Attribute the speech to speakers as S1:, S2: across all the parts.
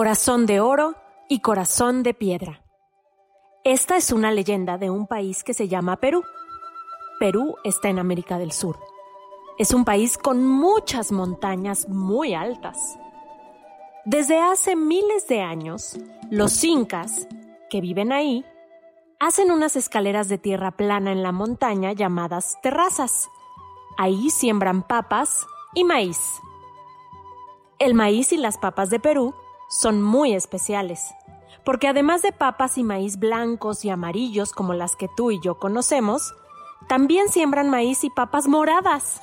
S1: Corazón de oro y corazón de piedra. Esta es una leyenda de un país que se llama Perú. Perú está en América del Sur. Es un país con muchas montañas muy altas. Desde hace miles de años, los incas, que viven ahí, hacen unas escaleras de tierra plana en la montaña llamadas terrazas. Ahí siembran papas y maíz. El maíz y las papas de Perú son muy especiales, porque además de papas y maíz blancos y amarillos como las que tú y yo conocemos, también siembran maíz y papas moradas.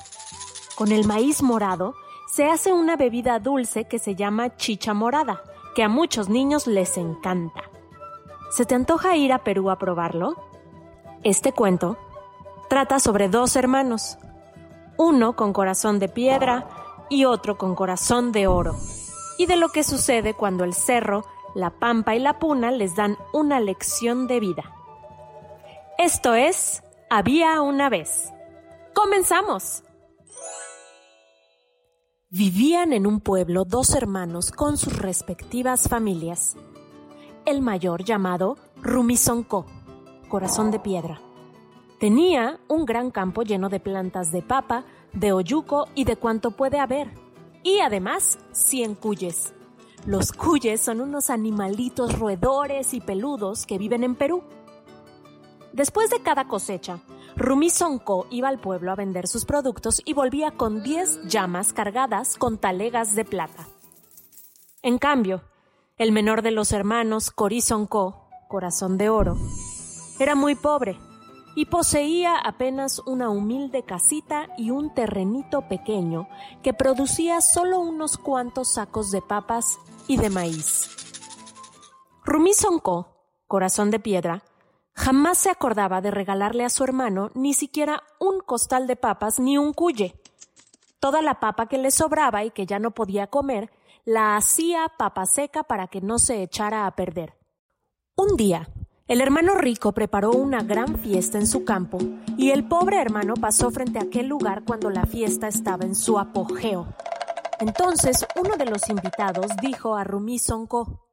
S1: Con el maíz morado se hace una bebida dulce que se llama chicha morada, que a muchos niños les encanta. ¿Se te antoja ir a Perú a probarlo? Este cuento trata sobre dos hermanos, uno con corazón de piedra y otro con corazón de oro, y de lo que sucede cuando el cerro, la pampa y la puna les dan una lección de vida. Esto es Había una vez. ¡Comenzamos! Vivían en un pueblo dos hermanos con sus respectivas familias. El mayor llamado Rumisonko, corazón de piedra. Tenía un gran campo lleno de plantas de papa, de oyuco y de cuanto puede haber. Y además, 100 cuyes. Los cuyes son unos animalitos roedores y peludos que viven en Perú. Después de cada cosecha, Rumi Sonko iba al pueblo a vender sus productos y volvía con 10 llamas cargadas con talegas de plata. En cambio, el menor de los hermanos, Cori Sonko, corazón de oro, era muy pobre y poseía apenas una humilde casita y un terrenito pequeño que producía solo unos cuantos sacos de papas y de maíz. Rumi Sonko, corazón de piedra, jamás se acordaba de regalarle a su hermano ni siquiera un costal de papas ni un cuye. Toda la papa que le sobraba y que ya no podía comer, la hacía papa seca para que no se echara a perder. Un día, el hermano rico preparó una gran fiesta en su campo y el pobre hermano pasó frente a aquel lugar cuando la fiesta estaba en su apogeo. Entonces uno de los invitados dijo a Rumi Sonko,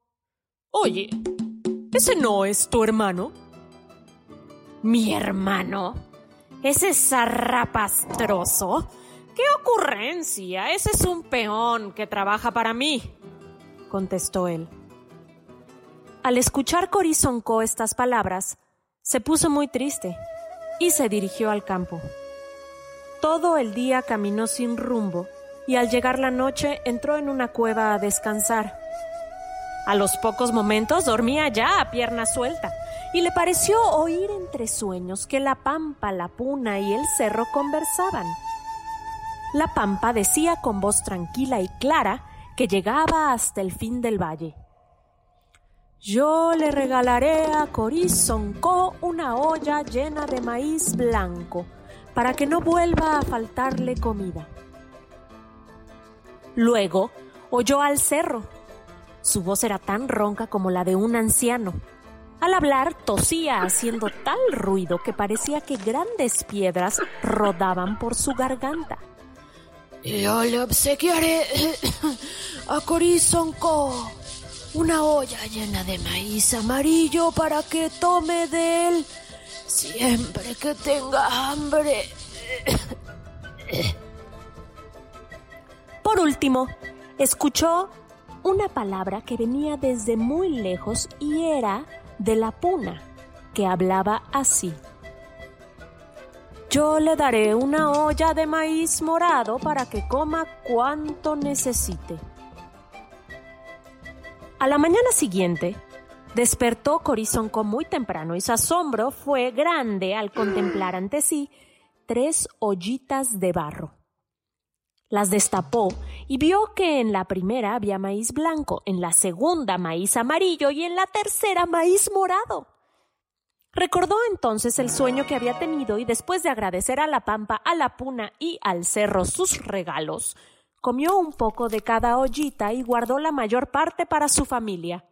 S1: Oye, ¿ese no es tu hermano? ¿Mi hermano? ¿Ese zarrapastroso? ¡Qué ocurrencia! Ese es un peón que trabaja para mí, contestó él. Al escuchar Corizonco estas palabras, se puso muy triste y se dirigió al campo. Todo el día caminó sin rumbo y al llegar la noche entró en una cueva a descansar. A los pocos momentos dormía ya a pierna suelta y le pareció oír entre sueños que la pampa, la puna y el cerro conversaban. La pampa decía con voz tranquila y clara que llegaba hasta el fin del valle. Yo le regalaré a Corizonco una olla llena de maíz blanco para que no vuelva a faltarle comida. Luego oyó al cerro. Su voz era tan ronca como la de un anciano. Al hablar tosía haciendo tal ruido que parecía que grandes piedras rodaban por su garganta.
S2: Yo le obsequiaré a Corizonco
S1: una olla llena de maíz amarillo para que tome de él siempre que tenga hambre. Por último, escuchó una palabra que venía desde muy lejos y era de la puna, que hablaba así. Yo le daré una olla de maíz morado para que coma cuanto necesite. A la mañana siguiente, despertó Corizonco muy temprano y su asombro fue grande al contemplar ante sí tres ollitas de barro. Las destapó y vio que en la primera había maíz blanco, en la segunda maíz amarillo y en la tercera maíz morado. Recordó entonces el sueño que había tenido y después de agradecer a la pampa, a la puna y al cerro sus regalos, comió un poco de cada ollita y guardó la mayor parte para su familia.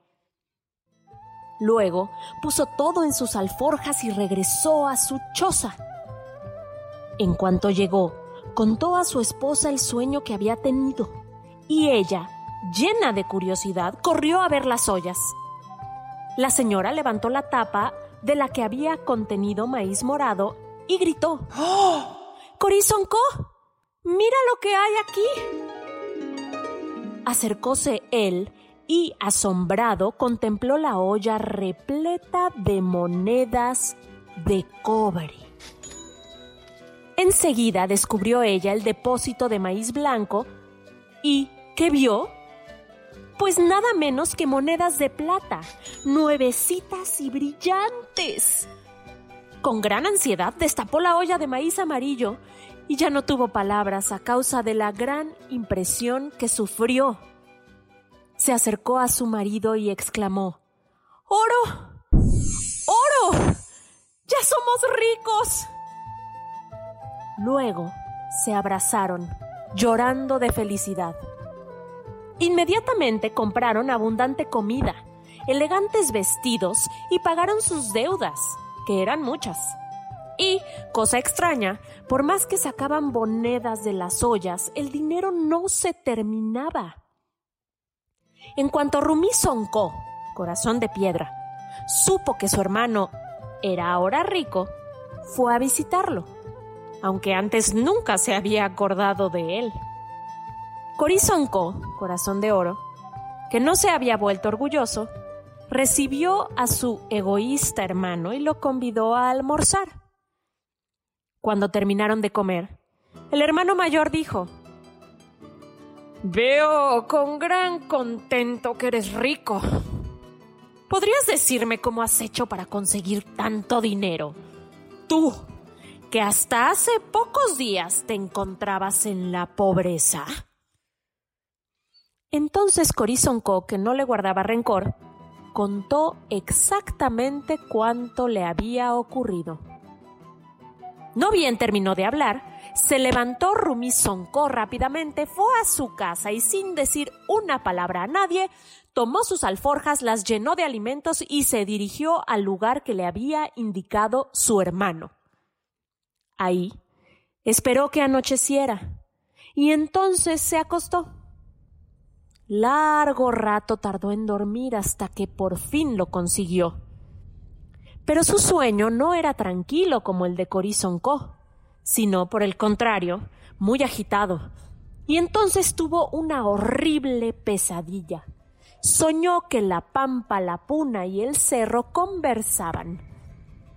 S1: Luego puso todo en sus alforjas y regresó a su choza. En cuanto llegó, contó a su esposa el sueño que había tenido, y ella, llena de curiosidad, corrió a ver las ollas. La señora levantó la tapa de la que había contenido maíz morado y gritó: ¡Oh! ¡Corizonco! ¡Mira lo que hay aquí! Acercóse él y, asombrado, contempló la olla repleta de monedas de cobre. Enseguida descubrió ella el depósito de maíz blanco y, ¿qué vio? Pues nada menos que monedas de plata, nuevecitas y brillantes. Con gran ansiedad destapó la olla de maíz amarillo y ya no tuvo palabras a causa de la gran impresión que sufrió. Se acercó a su marido y exclamó, ¡Oro! ¡Oro! ¡Ya somos ricos! Luego se abrazaron, llorando de felicidad. Inmediatamente compraron abundante comida, elegantes vestidos y pagaron sus deudas, que eran muchas. Y, cosa extraña, por más que sacaban monedas de las ollas, el dinero no se terminaba. En cuanto Rumi Sonko, corazón de piedra, supo que su hermano era ahora rico, fue a visitarlo, aunque antes nunca se había acordado de él. Corizonco, corazón de oro, que no se había vuelto orgulloso, recibió a su egoísta hermano y lo convidó a almorzar. Cuando terminaron de comer, el hermano mayor dijo, Veo con gran contento que eres rico. ¿Podrías decirme cómo has hecho para conseguir tanto dinero? Tú, que hasta hace pocos días te encontrabas en la pobreza. Entonces Corizonco, que no le guardaba rencor, contó exactamente cuánto le había ocurrido. No bien terminó de hablar, se levantó Rumi rápidamente, fue a su casa y sin decir una palabra a nadie, tomó sus alforjas, las llenó de alimentos y se dirigió al lugar que le había indicado su hermano. Ahí esperó que anocheciera y entonces se acostó. Largo rato tardó en dormir hasta que por fin lo consiguió. Pero su sueño no era tranquilo como el de Corizon sino por el contrario, muy agitado. Y entonces tuvo una horrible pesadilla. Soñó que la pampa, la puna y el cerro conversaban.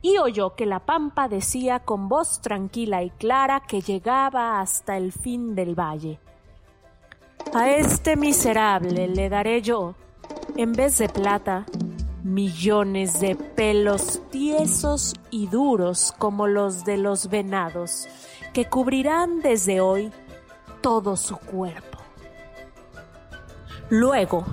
S1: Y oyó que la pampa decía con voz tranquila y clara que llegaba hasta el fin del valle. A este miserable le daré yo, en vez de plata, millones de pelos tiesos y duros como los de los venados, que cubrirán desde hoy todo su cuerpo. Luego,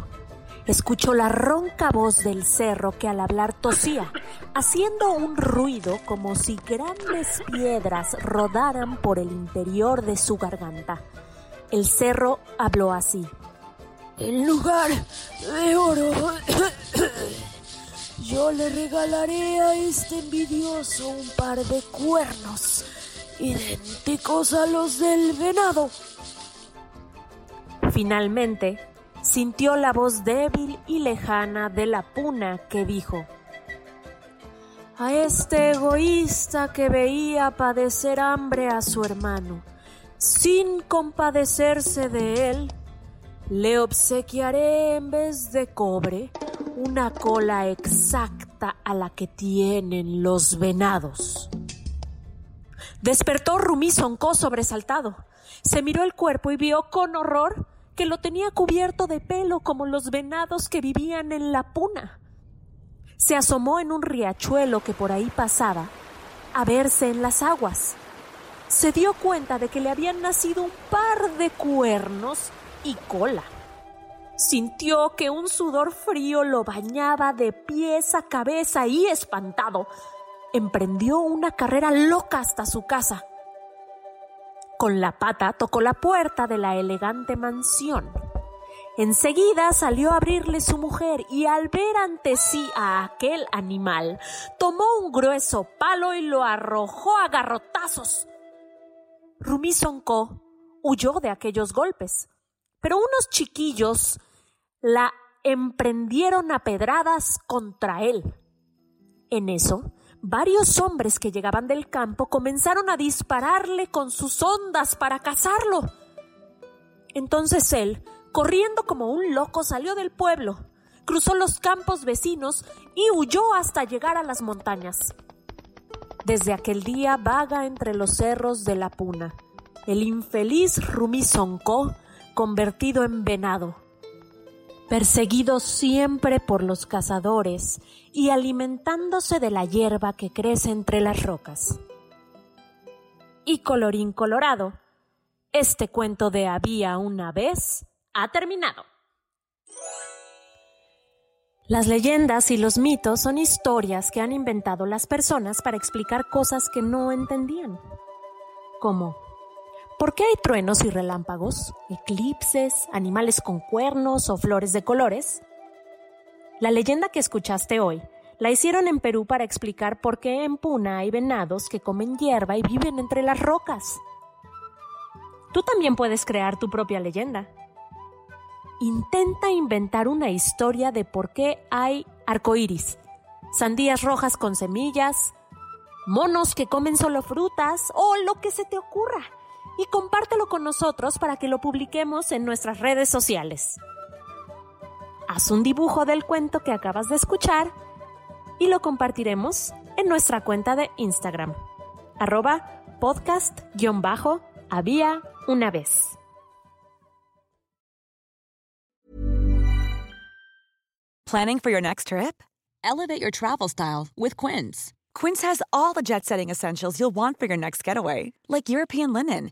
S1: escuchó la ronca voz del cerro que al hablar tosía, haciendo un ruido como si grandes piedras rodaran por el interior de su garganta. El cerro habló así. En lugar de oro, le regalaré a este envidioso un par de cuernos idénticos a los del venado. Finalmente, sintió la voz débil y lejana de la puna que dijo, a este egoísta que veía padecer hambre a su hermano, sin compadecerse de él, le obsequiaré en vez de cobre una cola exacta a la que tienen los venados. Despertó Rumi Sonko sobresaltado. Se miró el cuerpo y vio con horror que lo tenía cubierto de pelo como los venados que vivían en la puna se asomó en un riachuelo que por ahí pasaba a verse en las aguas. Se dio cuenta de que le habían nacido un par de cuernos y cola. Sintió que un sudor frío lo bañaba de pies a cabeza y espantado, emprendió una carrera loca hasta su casa. Con la pata tocó la puerta de la elegante mansión. Enseguida salió a abrirle su mujer y al ver ante sí a aquel animal, tomó un grueso palo y lo arrojó a garrotazos. Rumi Sonko huyó de aquellos golpes, pero unos chiquillos la emprendieron a pedradas contra él. En eso, varios hombres que llegaban del campo comenzaron a dispararle con sus ondas para cazarlo. Entonces él corriendo como un loco, salió del pueblo, cruzó los campos vecinos y huyó hasta llegar a las montañas. Desde aquel día vaga entre los cerros de la Puna, el infeliz Rumi Sonko convertido en venado, perseguido siempre por los cazadores y alimentándose de la hierba que crece entre las rocas. Y colorín colorado, este cuento de había una vez ha terminado. Las leyendas y los mitos son historias que han inventado las personas para explicar cosas que no entendían. Como, ¿por qué hay truenos y relámpagos, eclipses, animales con cuernos o flores de colores? La leyenda que escuchaste hoy la hicieron en Perú para explicar por qué en Puna hay venados que comen hierba y viven entre las rocas. Tú también puedes crear tu propia leyenda intenta inventar una historia de por qué hay arcoíris, sandías rojas con semillas, monos que comen solo frutas o lo que se te ocurra. Y compártelo con nosotros para que lo publiquemos en nuestras redes sociales. Haz un dibujo del cuento que acabas de escuchar y lo compartiremos en nuestra cuenta de Instagram, arroba podcast-había una vez.
S2: Planning for your next trip? Elevate your travel style with Quince. Quince has all the jet setting essentials you'll want for your next getaway, like European linen,